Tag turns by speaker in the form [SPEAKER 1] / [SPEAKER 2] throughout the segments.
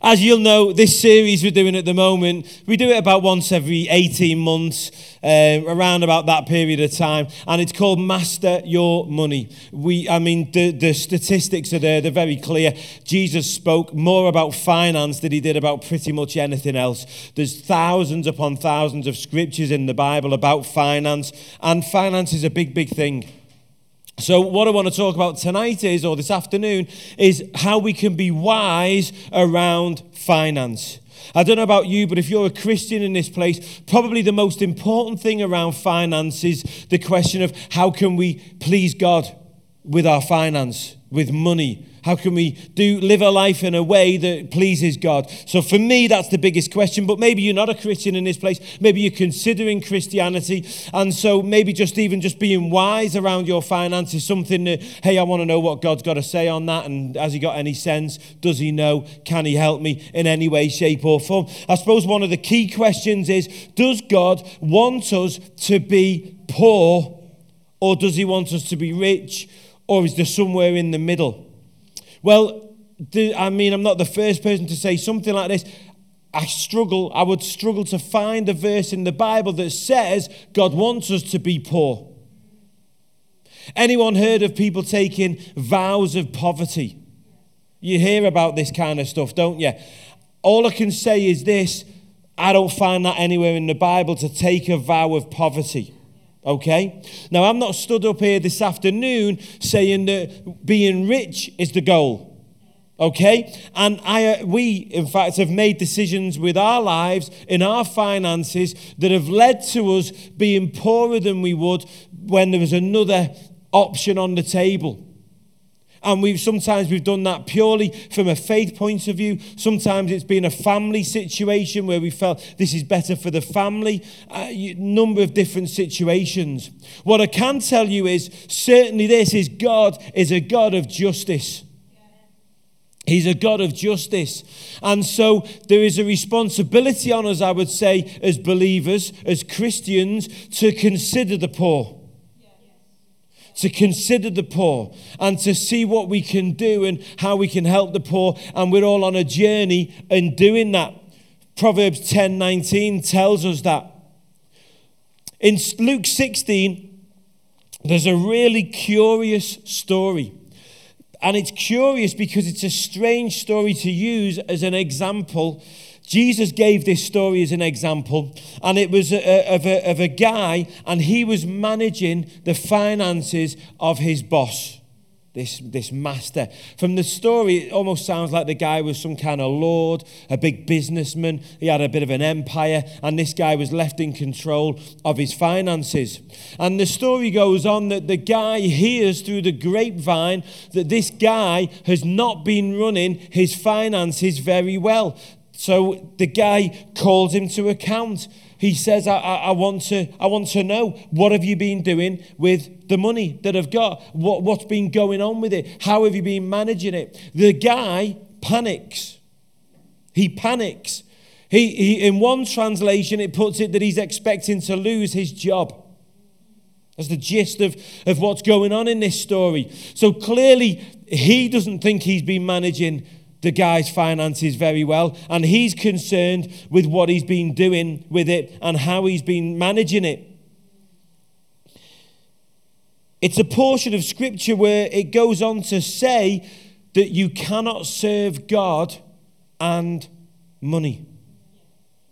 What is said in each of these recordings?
[SPEAKER 1] As you'll know, this series we're doing at the moment, we do it about once every 18 months, uh, around about that period of time, and it's called Master Your Money. We, I mean, the, the statistics are there, they're very clear. Jesus spoke more about finance than he did about pretty much anything else. There's thousands upon thousands of scriptures in the Bible about finance, and finance is a big, big thing. So, what I want to talk about tonight is, or this afternoon, is how we can be wise around finance. I don't know about you, but if you're a Christian in this place, probably the most important thing around finance is the question of how can we please God with our finance, with money, how can we do live a life in a way that pleases God? So for me, that's the biggest question. But maybe you're not a Christian in this place. Maybe you're considering Christianity, and so maybe just even just being wise around your finances, something that hey, I want to know what God's got to say on that, and has He got any sense? Does He know? Can He help me in any way, shape, or form? I suppose one of the key questions is: Does God want us to be poor, or does He want us to be rich, or is there somewhere in the middle? Well, I mean, I'm not the first person to say something like this. I struggle, I would struggle to find a verse in the Bible that says God wants us to be poor. Anyone heard of people taking vows of poverty? You hear about this kind of stuff, don't you? All I can say is this I don't find that anywhere in the Bible to take a vow of poverty. Okay? Now, I'm not stood up here this afternoon saying that being rich is the goal. Okay? And I, uh, we, in fact, have made decisions with our lives, in our finances, that have led to us being poorer than we would when there was another option on the table. And we've sometimes we've done that purely from a faith point of view. Sometimes it's been a family situation where we felt this is better for the family. Uh, a number of different situations. What I can tell you is certainly this is God is a God of justice. He's a God of justice. And so there is a responsibility on us, I would say, as believers, as Christians, to consider the poor to consider the poor and to see what we can do and how we can help the poor. And we're all on a journey in doing that. Proverbs 10 19 tells us that. In Luke 16, there's a really curious story. And it's curious because it's a strange story to use as an example Jesus gave this story as an example, and it was a, of, a, of a guy, and he was managing the finances of his boss, this, this master. From the story, it almost sounds like the guy was some kind of lord, a big businessman. He had a bit of an empire, and this guy was left in control of his finances. And the story goes on that the guy hears through the grapevine that this guy has not been running his finances very well. So the guy calls him to account. He says, I, I, I, want to, I want to know what have you been doing with the money that I've got? What, what's been going on with it? How have you been managing it? The guy panics. He panics. He, he, in one translation, it puts it that he's expecting to lose his job. That's the gist of, of what's going on in this story. So clearly, he doesn't think he's been managing the guy's finances very well, and he's concerned with what he's been doing with it and how he's been managing it. It's a portion of scripture where it goes on to say that you cannot serve God and money.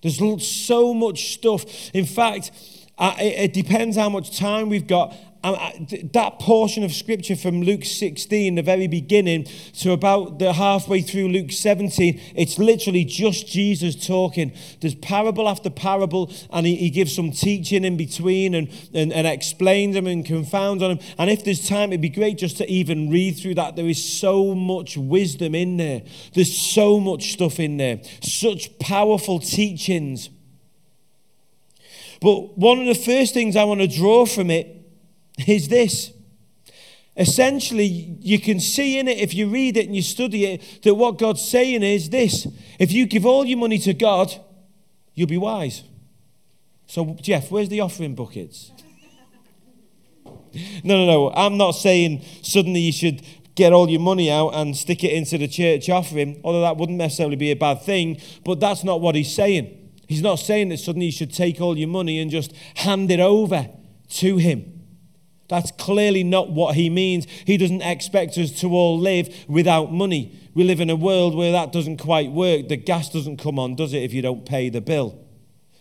[SPEAKER 1] There's so much stuff. In fact, uh, it depends how much time we've got that portion of scripture from Luke 16, the very beginning, to about the halfway through Luke 17, it's literally just Jesus talking. There's parable after parable, and he, he gives some teaching in between and, and, and explains them and confounds on them. And if there's time, it'd be great just to even read through that. There is so much wisdom in there, there's so much stuff in there, such powerful teachings. But one of the first things I want to draw from it is this. Essentially, you can see in it, if you read it and you study it, that what God's saying is this if you give all your money to God, you'll be wise. So, Jeff, where's the offering buckets? No, no, no. I'm not saying suddenly you should get all your money out and stick it into the church offering, although that wouldn't necessarily be a bad thing, but that's not what he's saying. He's not saying that suddenly you should take all your money and just hand it over to him. That's clearly not what he means. He doesn't expect us to all live without money. We live in a world where that doesn't quite work. The gas doesn't come on, does it, if you don't pay the bill?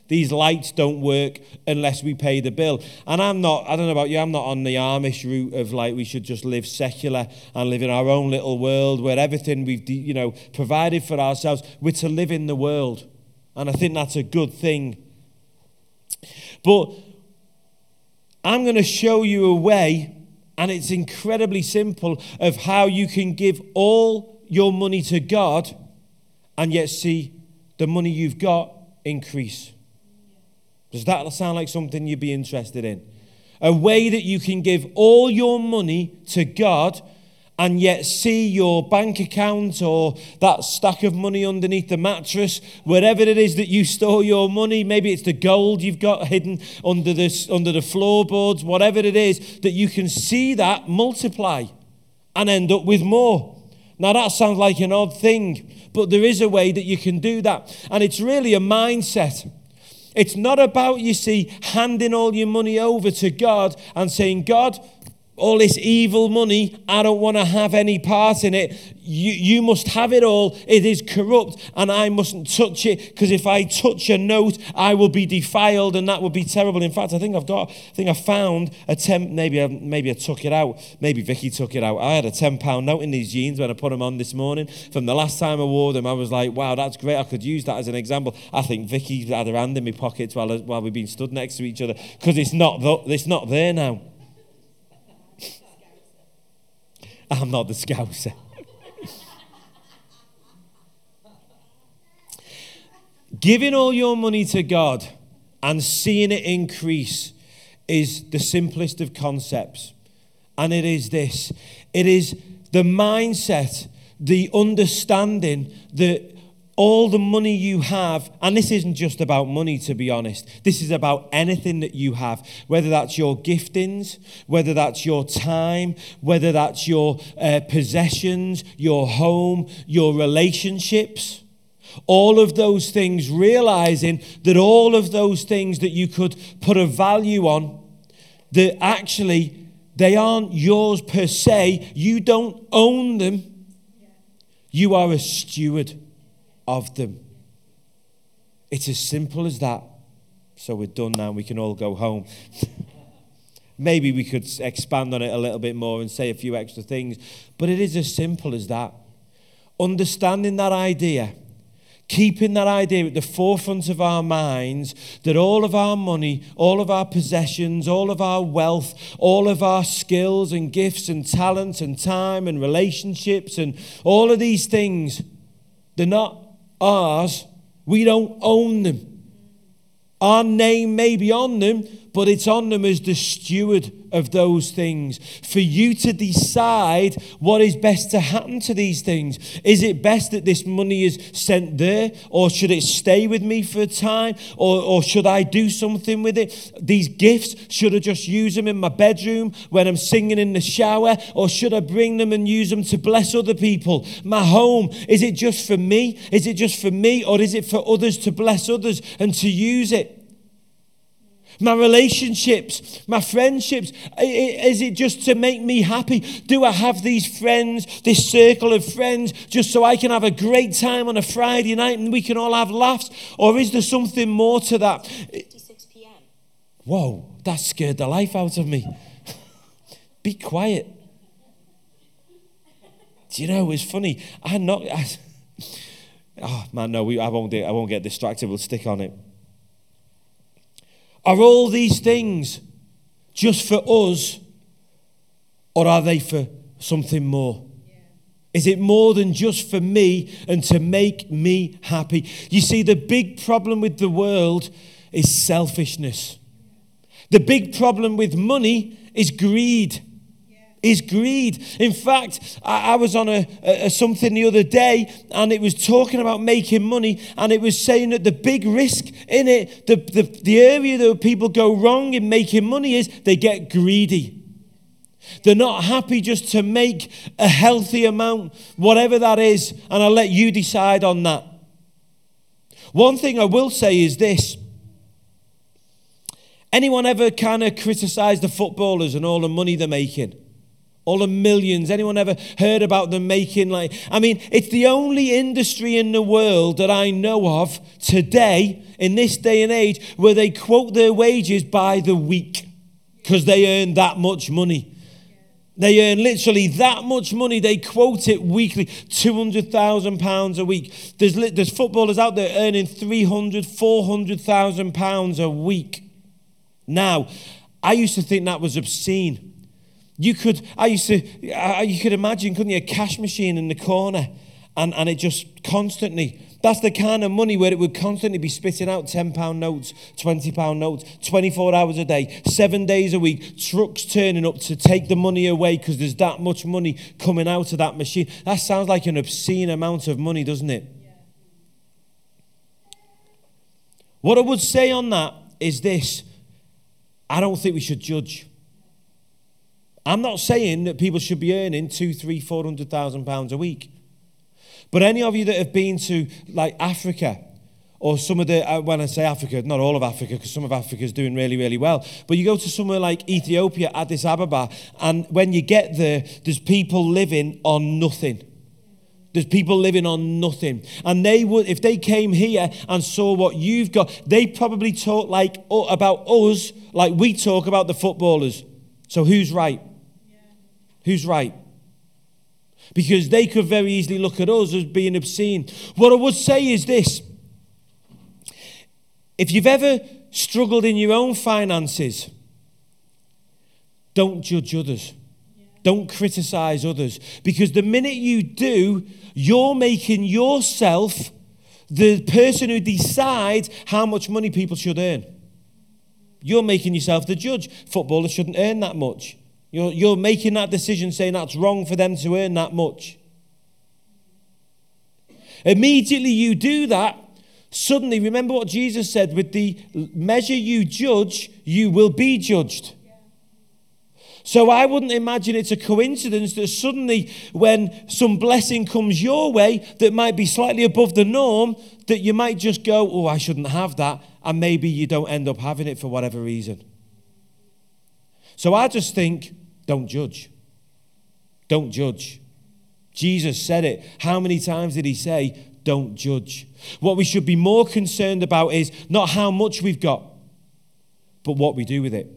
[SPEAKER 1] These lights don't work unless we pay the bill. And I'm not, I don't know about you, I'm not on the Amish route of like we should just live secular and live in our own little world where everything we've, you know, provided for ourselves, we're to live in the world. And I think that's a good thing. But I'm going to show you a way, and it's incredibly simple, of how you can give all your money to God and yet see the money you've got increase. Does that sound like something you'd be interested in? A way that you can give all your money to God and yet see your bank account or that stack of money underneath the mattress, wherever it is that you store your money, maybe it's the gold you've got hidden under the, under the floorboards, whatever it is, that you can see that multiply and end up with more. Now, that sounds like an odd thing, but there is a way that you can do that. And it's really a mindset. It's not about, you see, handing all your money over to God and saying, God, all this evil money, I don't want to have any part in it. You, you must have it all. It is corrupt, and I mustn't touch it because if I touch a note, I will be defiled, and that would be terrible. In fact, I think I've got, I think I found a ten. Maybe I, maybe I took it out. Maybe Vicky took it out. I had a ten pound note in these jeans when I put them on this morning. From the last time I wore them, I was like, wow, that's great. I could use that as an example. I think Vicky had her hand in my pockets while while we've been stood next to each other because it's not it's not there now. I'm not the scouser. Giving all your money to God and seeing it increase is the simplest of concepts. And it is this it is the mindset, the understanding that all the money you have, and this isn't just about money, to be honest. This is about anything that you have, whether that's your giftings, whether that's your time, whether that's your uh, possessions, your home, your relationships. All of those things, realizing that all of those things that you could put a value on, that actually they aren't yours per se, you don't own them, you are a steward of them. It's as simple as that. So we're done now, we can all go home. Maybe we could expand on it a little bit more and say a few extra things, but it is as simple as that. Understanding that idea, keeping that idea at the forefront of our minds that all of our money, all of our possessions, all of our wealth, all of our skills and gifts and talents and time and relationships and all of these things, they're not ours. We don't own them. Our name may be on them, but it's on them as the steward of those things. For you to decide what is best to happen to these things. Is it best that this money is sent there, or should it stay with me for a time, or, or should I do something with it? These gifts, should I just use them in my bedroom when I'm singing in the shower, or should I bring them and use them to bless other people? My home, is it just for me? Is it just for me, or is it for others to bless others and to use it? My relationships, my friendships, is it just to make me happy? Do I have these friends, this circle of friends, just so I can have a great time on a Friday night and we can all have laughs? Or is there something more to that? 56 p.m. Whoa, that scared the life out of me. Be quiet. Do you know, it's funny. I'm not. I, oh, man, no, we, I, won't, I won't get distracted. We'll stick on it. Are all these things just for us, or are they for something more? Is it more than just for me and to make me happy? You see, the big problem with the world is selfishness. The big problem with money is greed is greed. In fact, I, I was on a, a, something the other day and it was talking about making money and it was saying that the big risk in it, the, the, the area that people go wrong in making money is they get greedy. They're not happy just to make a healthy amount, whatever that is, and I'll let you decide on that. One thing I will say is this anyone ever kind of criticize the footballers and all the money they're making? All the millions. Anyone ever heard about them making like, I mean, it's the only industry in the world that I know of today, in this day and age, where they quote their wages by the week because they earn that much money. They earn literally that much money. They quote it weekly, £200,000 a week. There's, there's footballers out there earning 300, 400,000 pounds a week. Now, I used to think that was obscene. You could, I used to, you could imagine, couldn't you, a cash machine in the corner and, and it just constantly, that's the kind of money where it would constantly be spitting out £10 notes, £20 notes, 24 hours a day, seven days a week, trucks turning up to take the money away because there's that much money coming out of that machine. That sounds like an obscene amount of money, doesn't it? What I would say on that is this I don't think we should judge. I'm not saying that people should be earning two, three, four hundred thousand pounds a week. But any of you that have been to like Africa, or some of the, uh, when I say Africa, not all of Africa, because some of Africa is doing really, really well. But you go to somewhere like Ethiopia, Addis Ababa, and when you get there, there's people living on nothing. There's people living on nothing. And they would, if they came here and saw what you've got, they probably talk like about us, like we talk about the footballers. So who's right? Who's right? Because they could very easily look at us as being obscene. What I would say is this if you've ever struggled in your own finances, don't judge others. Don't criticize others. Because the minute you do, you're making yourself the person who decides how much money people should earn. You're making yourself the judge. Footballers shouldn't earn that much. You're, you're making that decision saying that's wrong for them to earn that much. Immediately you do that, suddenly remember what Jesus said with the measure you judge, you will be judged. So I wouldn't imagine it's a coincidence that suddenly, when some blessing comes your way that might be slightly above the norm, that you might just go, Oh, I shouldn't have that. And maybe you don't end up having it for whatever reason. So I just think don't judge. Don't judge. Jesus said it. How many times did he say, don't judge? What we should be more concerned about is not how much we've got, but what we do with it,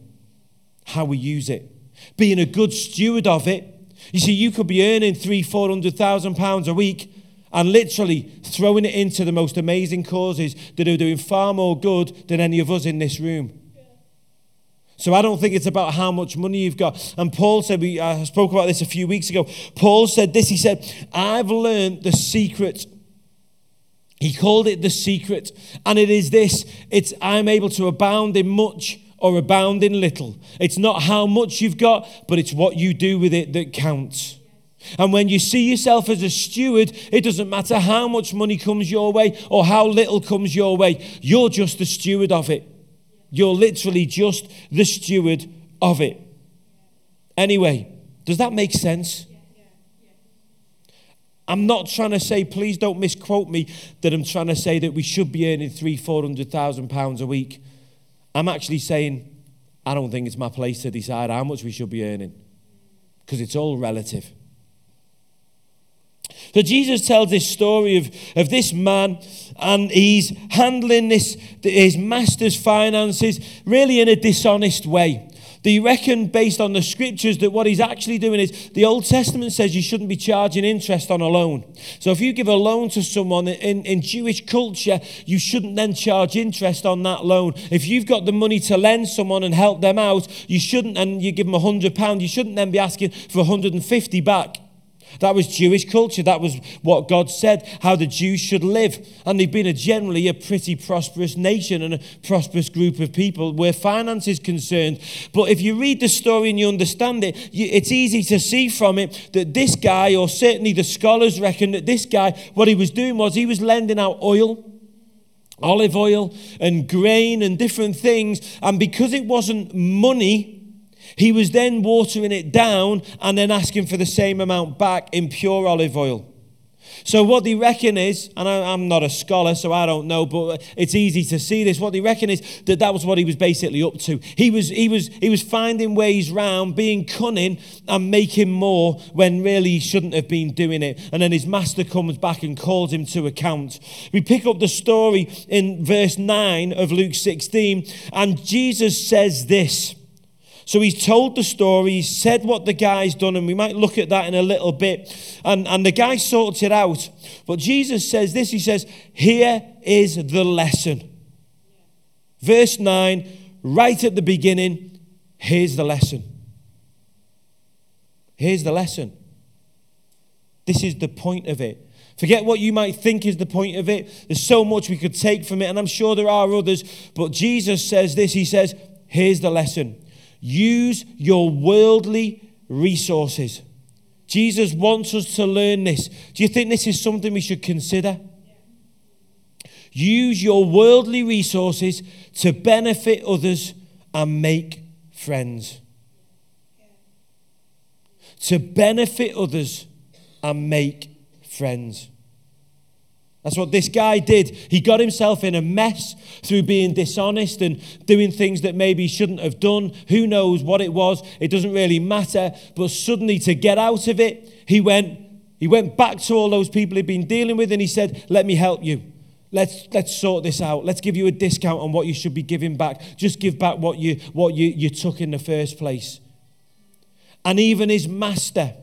[SPEAKER 1] how we use it, being a good steward of it. You see, you could be earning three, four hundred thousand pounds a week and literally throwing it into the most amazing causes that are doing far more good than any of us in this room. So I don't think it's about how much money you've got. And Paul said, we I spoke about this a few weeks ago. Paul said this. He said, I've learned the secret. He called it the secret. And it is this it's I'm able to abound in much or abound in little. It's not how much you've got, but it's what you do with it that counts. And when you see yourself as a steward, it doesn't matter how much money comes your way or how little comes your way. You're just the steward of it. You're literally just the steward of it. Anyway, does that make sense? I'm not trying to say, please don't misquote me, that I'm trying to say that we should be earning three, four hundred thousand pounds a week. I'm actually saying, I don't think it's my place to decide how much we should be earning, because it's all relative. So Jesus tells this story of, of this man, and he's handling this his master's finances really in a dishonest way. Do you reckon, based on the scriptures, that what he's actually doing is the Old Testament says you shouldn't be charging interest on a loan. So if you give a loan to someone in, in Jewish culture, you shouldn't then charge interest on that loan. If you've got the money to lend someone and help them out, you shouldn't, and you give them a hundred pound, you shouldn't then be asking for 150 back. That was Jewish culture. That was what God said, how the Jews should live. And they've been a generally a pretty prosperous nation and a prosperous group of people where finance is concerned. But if you read the story and you understand it, it's easy to see from it that this guy, or certainly the scholars reckon that this guy, what he was doing was he was lending out oil olive oil and grain and different things. And because it wasn't money, He was then watering it down and then asking for the same amount back in pure olive oil. So, what they reckon is, and I, am not a scholar, so I don't know, but it's easy to see this. What they reckon is that that was what he was basically up to. He was, he was, he was finding ways round, being cunning, and making more when really he shouldn't have been doing it. And then his master comes back and calls him to account. We pick up the story in verse 9 of Luke 16, and Jesus says this. So he's told the story, he's said what the guy's done, and we might look at that in a little bit. And, and the guy sorts it out. But Jesus says this He says, Here is the lesson. Verse 9, right at the beginning, here's the lesson. Here's the lesson. This is the point of it. Forget what you might think is the point of it. There's so much we could take from it, and I'm sure there are others. But Jesus says this He says, Here's the lesson. Use your worldly resources. Jesus wants us to learn this. Do you think this is something we should consider? Use your worldly resources to benefit others and make friends. To benefit others and make friends. That's what this guy did. He got himself in a mess through being dishonest and doing things that maybe he shouldn't have done. Who knows what it was? It doesn't really matter. But suddenly, to get out of it, he went, he went back to all those people he'd been dealing with and he said, Let me help you. Let's, let's sort this out. Let's give you a discount on what you should be giving back. Just give back what you, what you, you took in the first place. And even his master,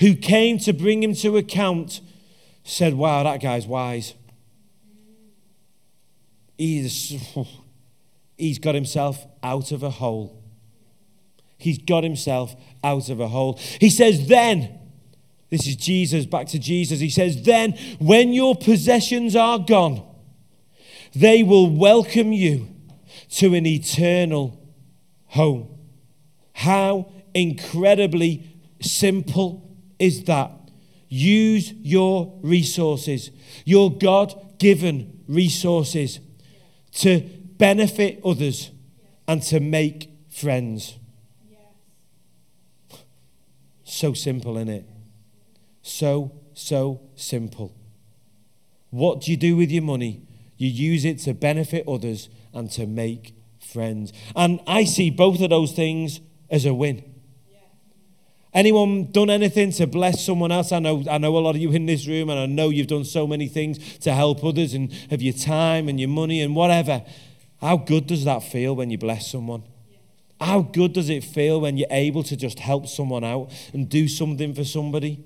[SPEAKER 1] who came to bring him to account, said, Wow, that guy's wise. He's, he's got himself out of a hole. He's got himself out of a hole. He says, Then, this is Jesus, back to Jesus. He says, Then, when your possessions are gone, they will welcome you to an eternal home. How incredibly simple is that? Use your resources, your God given resources, to benefit others and to make friends. So simple, isn't it? So, so simple. What do you do with your money? You use it to benefit others and to make friends. And I see both of those things as a win. Anyone done anything to bless someone else? I know, I know a lot of you in this room, and I know you've done so many things to help others and have your time and your money and whatever. How good does that feel when you bless someone? How good does it feel when you're able to just help someone out and do something for somebody?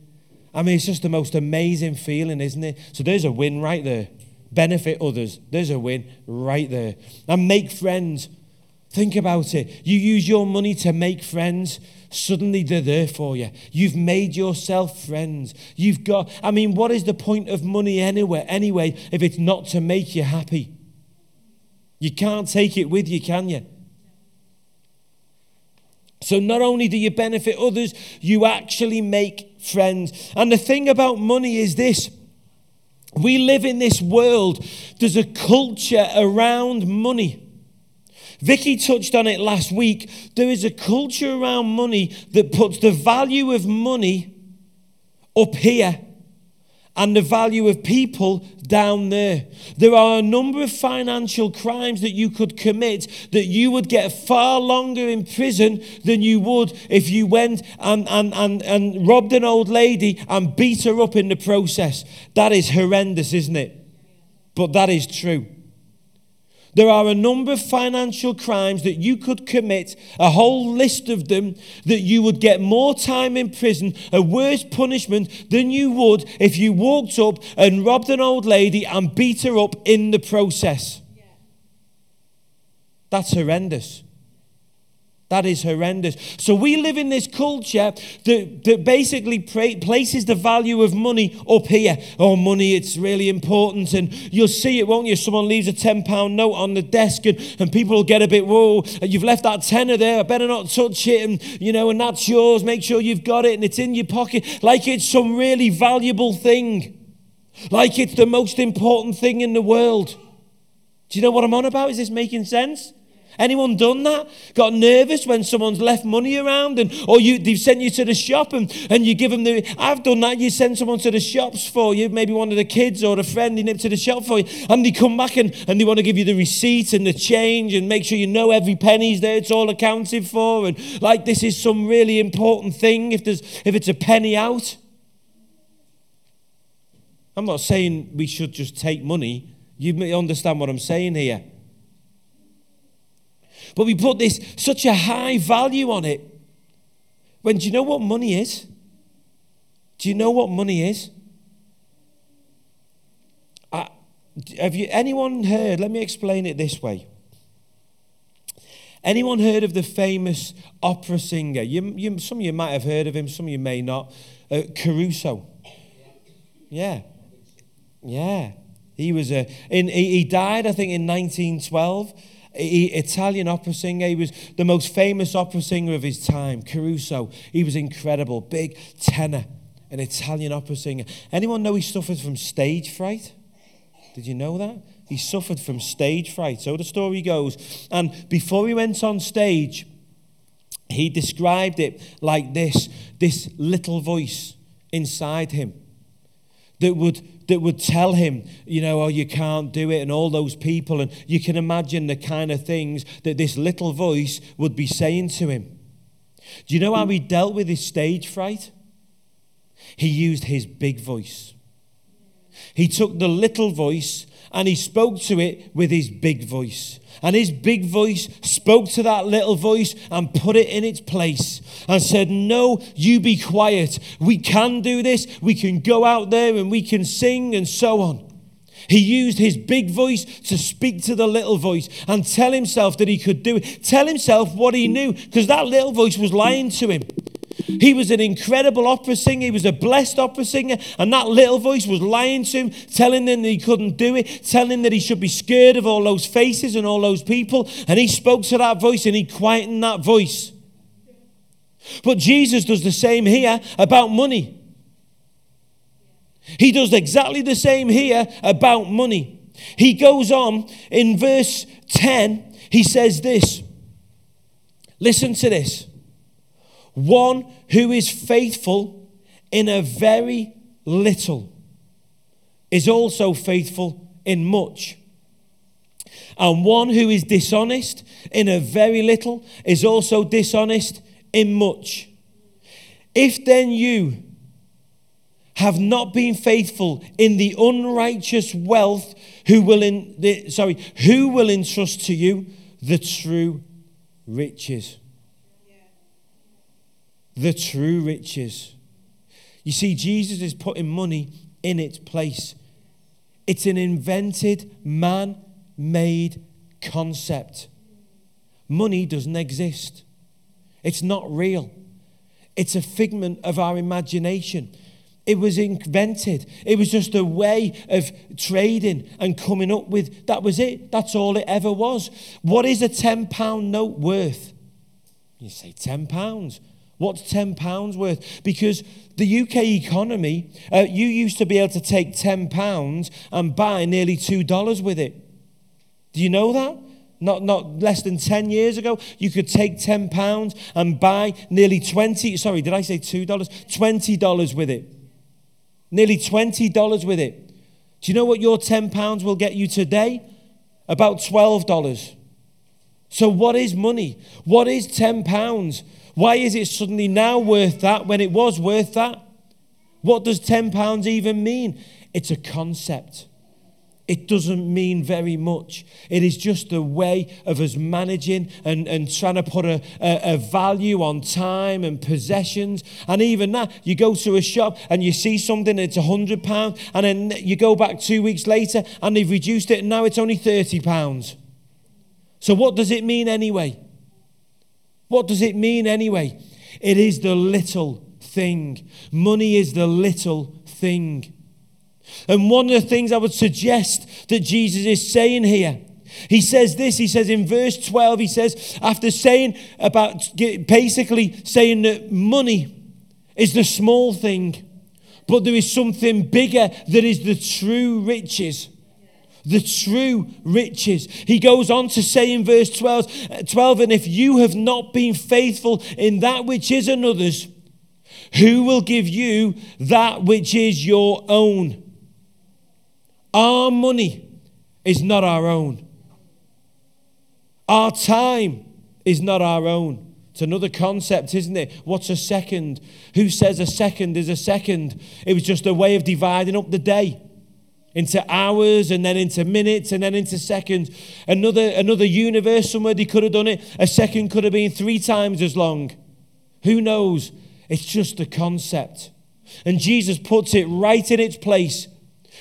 [SPEAKER 1] I mean, it's just the most amazing feeling, isn't it? So there's a win right there. Benefit others. There's a win right there. And make friends. Think about it. You use your money to make friends suddenly they're there for you. You've made yourself friends. You've got, I mean, what is the point of money anywhere, anyway, if it's not to make you happy? You can't take it with you, can you? So not only do you benefit others, you actually make friends. And the thing about money is this we live in this world, there's a culture around money Vicky touched on it last week. There is a culture around money that puts the value of money up here and the value of people down there. There are a number of financial crimes that you could commit that you would get far longer in prison than you would if you went and, and, and, and robbed an old lady and beat her up in the process. That is horrendous, isn't it? But that is true. There are a number of financial crimes that you could commit, a whole list of them, that you would get more time in prison, a worse punishment than you would if you walked up and robbed an old lady and beat her up in the process. That's horrendous. That is horrendous. So we live in this culture that, that basically places the value of money up here. Oh, money, it's really important. And you'll see it, won't you? Someone leaves a £10 note on the desk and, and people will get a bit, whoa, you've left that tenner there. I better not touch it. And, you know, and that's yours. Make sure you've got it and it's in your pocket. Like it's some really valuable thing. Like it's the most important thing in the world. Do you know what I'm on about? Is this making sense? Anyone done that? Got nervous when someone's left money around and or you they've sent you to the shop and, and you give them the I've done that. You send someone to the shops for you, maybe one of the kids or a friend, they nip to the shop for you, and they come back and, and they want to give you the receipt and the change and make sure you know every penny's there, it's all accounted for, and like this is some really important thing if there's if it's a penny out. I'm not saying we should just take money. You may understand what I'm saying here. But we put this such a high value on it. When do you know what money is? Do you know what money is? Have you anyone heard? Let me explain it this way. Anyone heard of the famous opera singer? You, you, some of you might have heard of him, some of you may not. Uh, Caruso. Yeah. Yeah. He was a, in, he, he died, I think, in 1912. Italian opera singer. He was the most famous opera singer of his time, Caruso. He was incredible, big tenor, an Italian opera singer. Anyone know he suffered from stage fright? Did you know that? He suffered from stage fright. So the story goes. And before he went on stage, he described it like this this little voice inside him that would that would tell him, you know, oh, you can't do it, and all those people. And you can imagine the kind of things that this little voice would be saying to him. Do you know how he dealt with his stage fright? He used his big voice. He took the little voice and he spoke to it with his big voice. And his big voice spoke to that little voice and put it in its place and said, No, you be quiet. We can do this. We can go out there and we can sing and so on. He used his big voice to speak to the little voice and tell himself that he could do it. Tell himself what he knew because that little voice was lying to him. He was an incredible opera singer. He was a blessed opera singer. And that little voice was lying to him, telling him that he couldn't do it, telling him that he should be scared of all those faces and all those people. And he spoke to that voice and he quietened that voice. But Jesus does the same here about money. He does exactly the same here about money. He goes on in verse 10, he says this. Listen to this. One who is faithful in a very little is also faithful in much. And one who is dishonest in a very little is also dishonest in much. If then you have not been faithful in the unrighteous wealth, who will in the, sorry, who will entrust to you the true riches? The true riches. You see, Jesus is putting money in its place. It's an invented, man made concept. Money doesn't exist, it's not real. It's a figment of our imagination. It was invented. It was just a way of trading and coming up with. That was it. That's all it ever was. What is a £10 note worth? You say £10. What's £10 worth? Because the UK economy, uh, you used to be able to take £10 and buy nearly $2 with it. Do you know that? Not, not less than 10 years ago, you could take £10 and buy nearly 20, sorry, did I say $2? $20 with it. Nearly $20 with it. Do you know what your £10 will get you today? About $12. So, what is money? What is £10? Why is it suddenly now worth that when it was worth that? What does £10 even mean? It's a concept. It doesn't mean very much. It is just a way of us managing and, and trying to put a, a, a, value on time and possessions. And even that, you go to a shop and you see something, it's a £100, and then you go back two weeks later and they've reduced it, and now it's only £30. So, what does it mean anyway? What does it mean anyway? It is the little thing. Money is the little thing. And one of the things I would suggest that Jesus is saying here, he says this, he says in verse 12, he says, after saying about basically saying that money is the small thing, but there is something bigger that is the true riches. The true riches. He goes on to say in verse 12, 12, and if you have not been faithful in that which is another's, who will give you that which is your own? Our money is not our own. Our time is not our own. It's another concept, isn't it? What's a second? Who says a second is a second? It was just a way of dividing up the day into hours and then into minutes and then into seconds. Another, another universe somewhere could have done it. A second could have been three times as long. Who knows? It's just a concept. And Jesus puts it right in its place.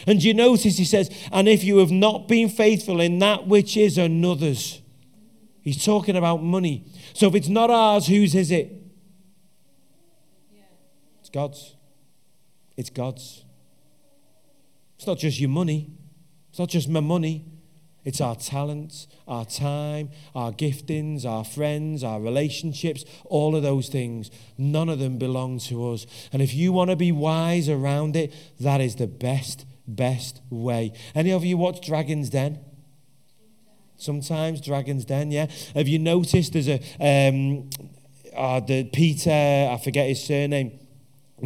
[SPEAKER 1] And you notice he says, And if you have not been faithful in that which is another's, he's talking about money. So if it's not ours, whose is it? It's God's. It's God's. It's not just your money, it's not just my money. It's our talents, our time, our giftings, our friends, our relationships, all of those things. None of them belong to us. And if you want to be wise around it, that is the best, best way. Any of you watch Dragon's Den? Sometimes Dragon's Den, yeah. Have you noticed there's a um, uh, the Peter, I forget his surname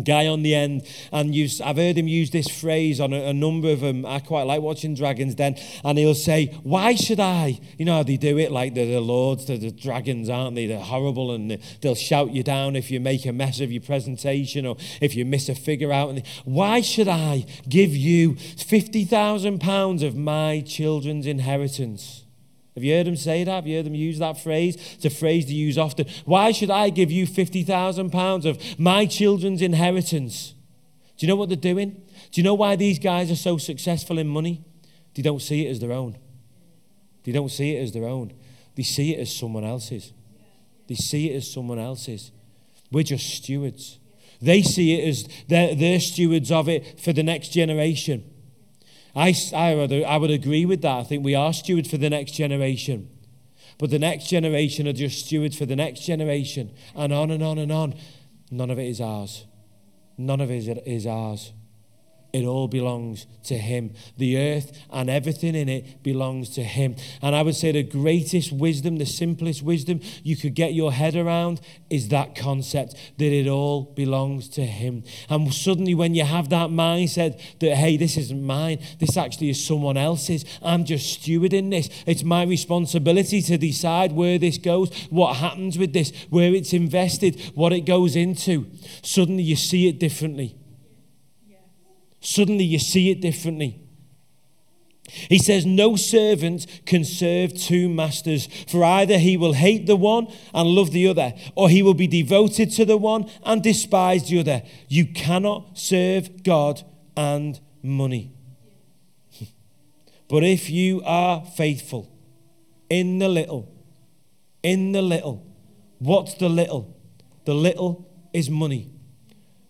[SPEAKER 1] guy on the end and use, I've heard him use this phrase on a, a, number of them I quite like watching Dragons Den and he'll say why should I? You know how they do it like the, the lords they're the dragons aren't they? They're horrible and they'll shout you down if you make a mess of your presentation or if you miss a figure out and they, why should I give you 50,000 pounds of my children's inheritance have you heard him say that? Have you heard him use that phrase? It's a phrase they use often. Why should I give you £50,000 of my children's inheritance? Do you know what they're doing? Do you know why these guys are so successful in money? They don't see it as their own. They don't see it as their own. They see it as someone else's. They see it as someone else's. We're just stewards. They see it as they're, they're stewards of it for the next generation. I, I, would, I would agree with that. I think we are stewards for the next generation. But the next generation are just stewards for the next generation. And on and on and on. None of it is ours. None of it is ours. It all belongs to Him. The earth and everything in it belongs to Him. And I would say the greatest wisdom, the simplest wisdom you could get your head around is that concept that it all belongs to Him. And suddenly, when you have that mindset that, hey, this isn't mine, this actually is someone else's, I'm just stewarding this. It's my responsibility to decide where this goes, what happens with this, where it's invested, what it goes into. Suddenly, you see it differently suddenly you see it differently. He says, No servant can serve two masters, for either he will hate the one and love the other, or he will be devoted to the one and despise the other. You cannot serve God and money. but if you are faithful in the little, in the little, what's the little? The little is money.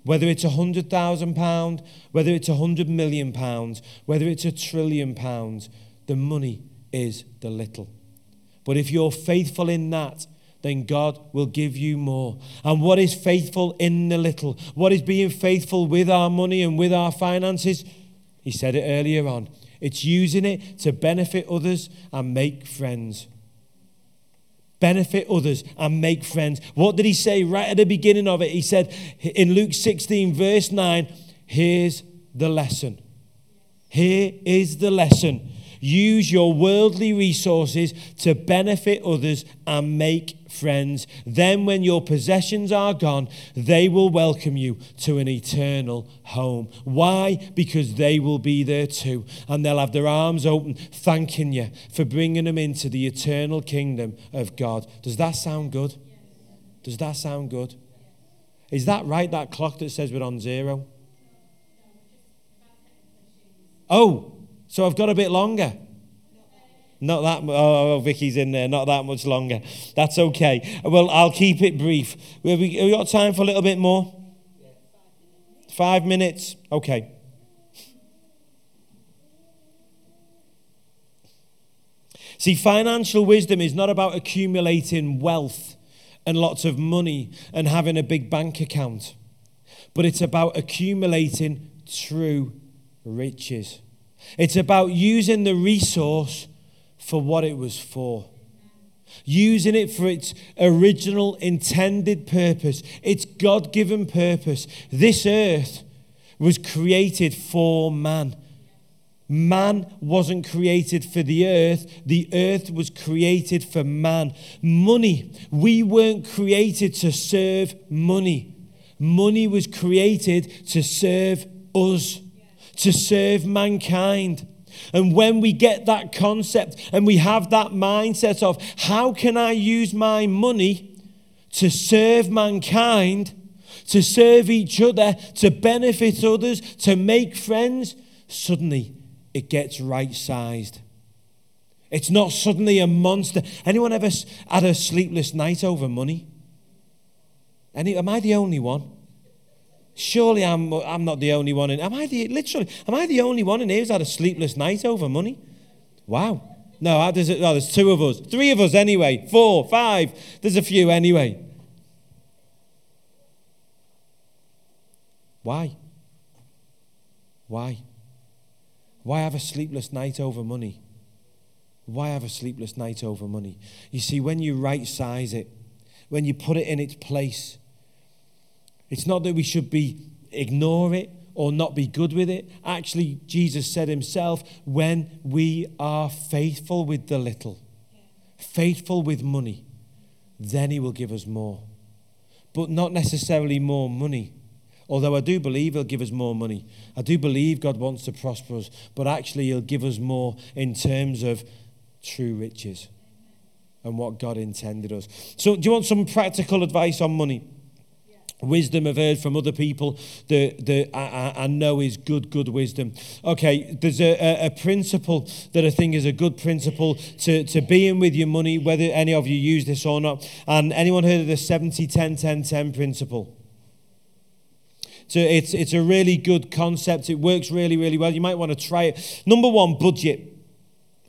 [SPEAKER 1] Whether it's a hundred thousand pound, whether it's a hundred million pounds, whether it's a trillion pounds, the money is the little. But if you're faithful in that, then God will give you more. And what is faithful in the little? What is being faithful with our money and with our finances? He said it earlier on. It's using it to benefit others and make friends benefit others, and make friends. What did he say right at the beginning of it? He said in Luke 16, verse 9, here's the lesson. Here is the lesson. Use your worldly resources to benefit others and make friends. Then, when your possessions are gone, they will welcome you to an eternal home. Why? Because they will be there too. And they'll have their arms open, thanking you for bringing them into the eternal kingdom of God. Does that sound good? Does that sound good? Is that right, that clock that says we're on zero? Oh, so I've got a bit longer. Not that, oh, oh, Vicky's in there, not that much longer. That's okay. Well, I'll keep it brief. We, have we got time for a little bit more? Five minutes? Okay. See, financial wisdom is not about accumulating wealth and lots of money and having a big bank account, but it's about accumulating true riches. It's about using the resource for what it was for. Using it for its original intended purpose, its God given purpose. This earth was created for man. Man wasn't created for the earth, the earth was created for man. Money, we weren't created to serve money. Money was created to serve us, to serve mankind. And when we get that concept and we have that mindset of how can I use my money to serve mankind, to serve each other, to benefit others, to make friends, suddenly it gets right sized. It's not suddenly a monster. Anyone ever had a sleepless night over money? Any, am I the only one? Surely I'm, I'm not the only one in. Am I the literally? Am I the only one in here who's had a sleepless night over money? Wow. No, no, there's two of us, three of us anyway, four, five. There's a few anyway. Why? Why? Why have a sleepless night over money? Why have a sleepless night over money? You see, when you right size it, when you put it in its place, it's not that we should be ignore it or not be good with it. Actually, Jesus said himself, when we are faithful with the little, faithful with money, then he will give us more. But not necessarily more money Although I do believe He'll give us more money. I do believe God wants to prosper us, but actually, He'll give us more in terms of true riches and what God intended us. So, do you want some practical advice on money? Wisdom I've heard from other people that, that I, I know is good, good wisdom. Okay, there's a, a, principle that I think is a good principle to, to being with your money, whether any of you use this or not. And anyone heard of the 70 10 10 10 principle? So it's, it's a really good concept. It works really, really well. You might want to try it. Number one, budget.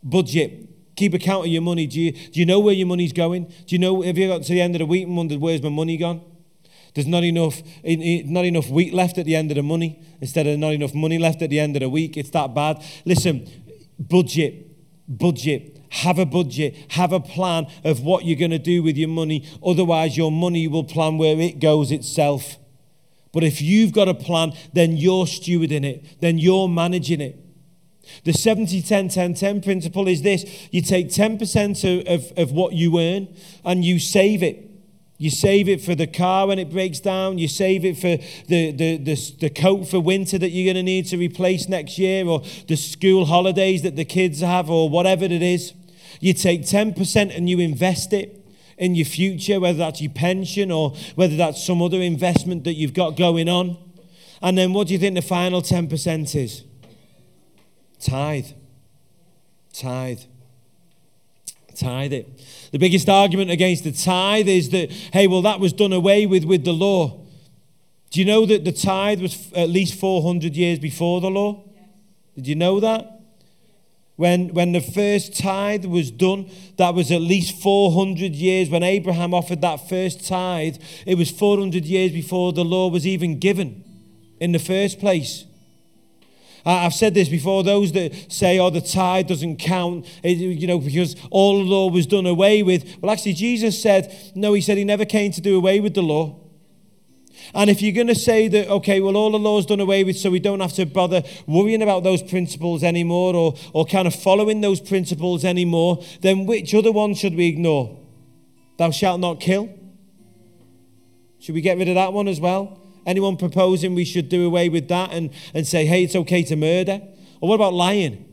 [SPEAKER 1] Budget. Keep account of your money. Do you, do you know where your money's going? Do you know, have you got to the end of the week and wondered, where's my money gone? There's not enough, not enough wheat left at the end of the money instead of not enough money left at the end of the week. It's that bad. Listen, budget, budget. Have a budget, have a plan of what you're going to do with your money. Otherwise, your money will plan where it goes itself. But if you've got a plan, then you're stewarding it, then you're managing it. The 70 10 10 10 principle is this you take 10% of, of, of what you earn and you save it. You save it for the car when it breaks down. You save it for the, the, the, the coat for winter that you're going to need to replace next year, or the school holidays that the kids have, or whatever it is. You take 10% and you invest it in your future, whether that's your pension or whether that's some other investment that you've got going on. And then what do you think the final 10% is? Tithe. Tithe. Tithe it. The biggest argument against the tithe is that, hey, well, that was done away with with the law. Do you know that the tithe was at least 400 years before the law? Did you know that? When, when the first tithe was done, that was at least 400 years. When Abraham offered that first tithe, it was 400 years before the law was even given in the first place. I've said this before those that say, oh, the tithe doesn't count, you know, because all the law was done away with. Well, actually, Jesus said, no, he said he never came to do away with the law. And if you're going to say that, okay, well, all the law's done away with, so we don't have to bother worrying about those principles anymore or, or kind of following those principles anymore, then which other one should we ignore? Thou shalt not kill? Should we get rid of that one as well? Anyone proposing we should do away with that and, and say, hey, it's okay to murder? Or what about lying?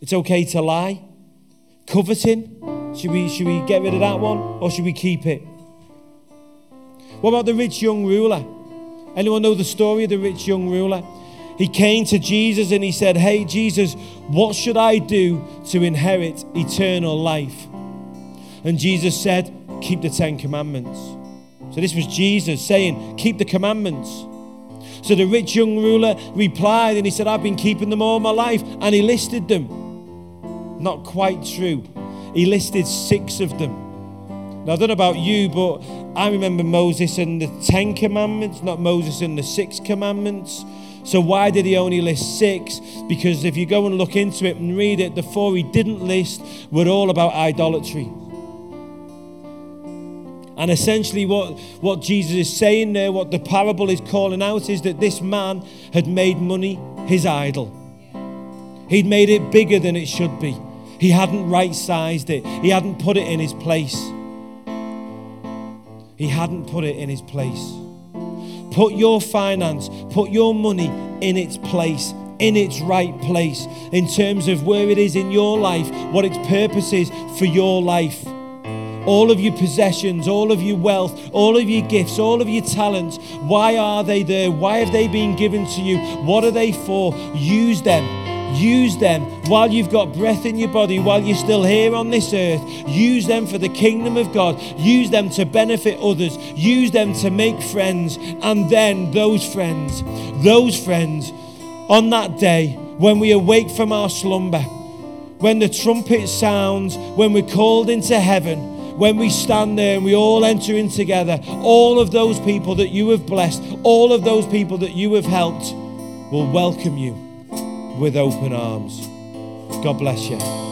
[SPEAKER 1] It's okay to lie? Coveting? Should we, should we get rid of that one or should we keep it? What about the rich young ruler? Anyone know the story of the rich young ruler? He came to Jesus and he said, Hey, Jesus, what should I do to inherit eternal life? And Jesus said, Keep the Ten Commandments. So this was Jesus saying, Keep the commandments. So the rich young ruler replied and he said, I've been keeping them all my life. And he listed them. Not quite true. He listed six of them. Now, I don't know about you, but I remember Moses and the Ten Commandments, not Moses and the Six Commandments. So, why did he only list six? Because if you go and look into it and read it, the four he didn't list were all about idolatry. And essentially, what, what Jesus is saying there, what the parable is calling out, is that this man had made money his idol. He'd made it bigger than it should be. He hadn't right sized it, he hadn't put it in his place. He hadn't put it in his place. Put your finance, put your money in its place, in its right place, in terms of where it is in your life, what its purpose is for your life all of your possessions, all of your wealth, all of your gifts, all of your talents. Why are they there? Why have they been given to you? What are they for? Use them. Use them while you've got breath in your body, while you're still here on this earth. Use them for the kingdom of God. Use them to benefit others. Use them to make friends. And then those friends, those friends, on that day when we awake from our slumber, when the trumpet sounds, when we're called into heaven, when we stand there and we all enter in together, all of those people that you have blessed, all of those people that you have helped will welcome you with open arms. God bless you.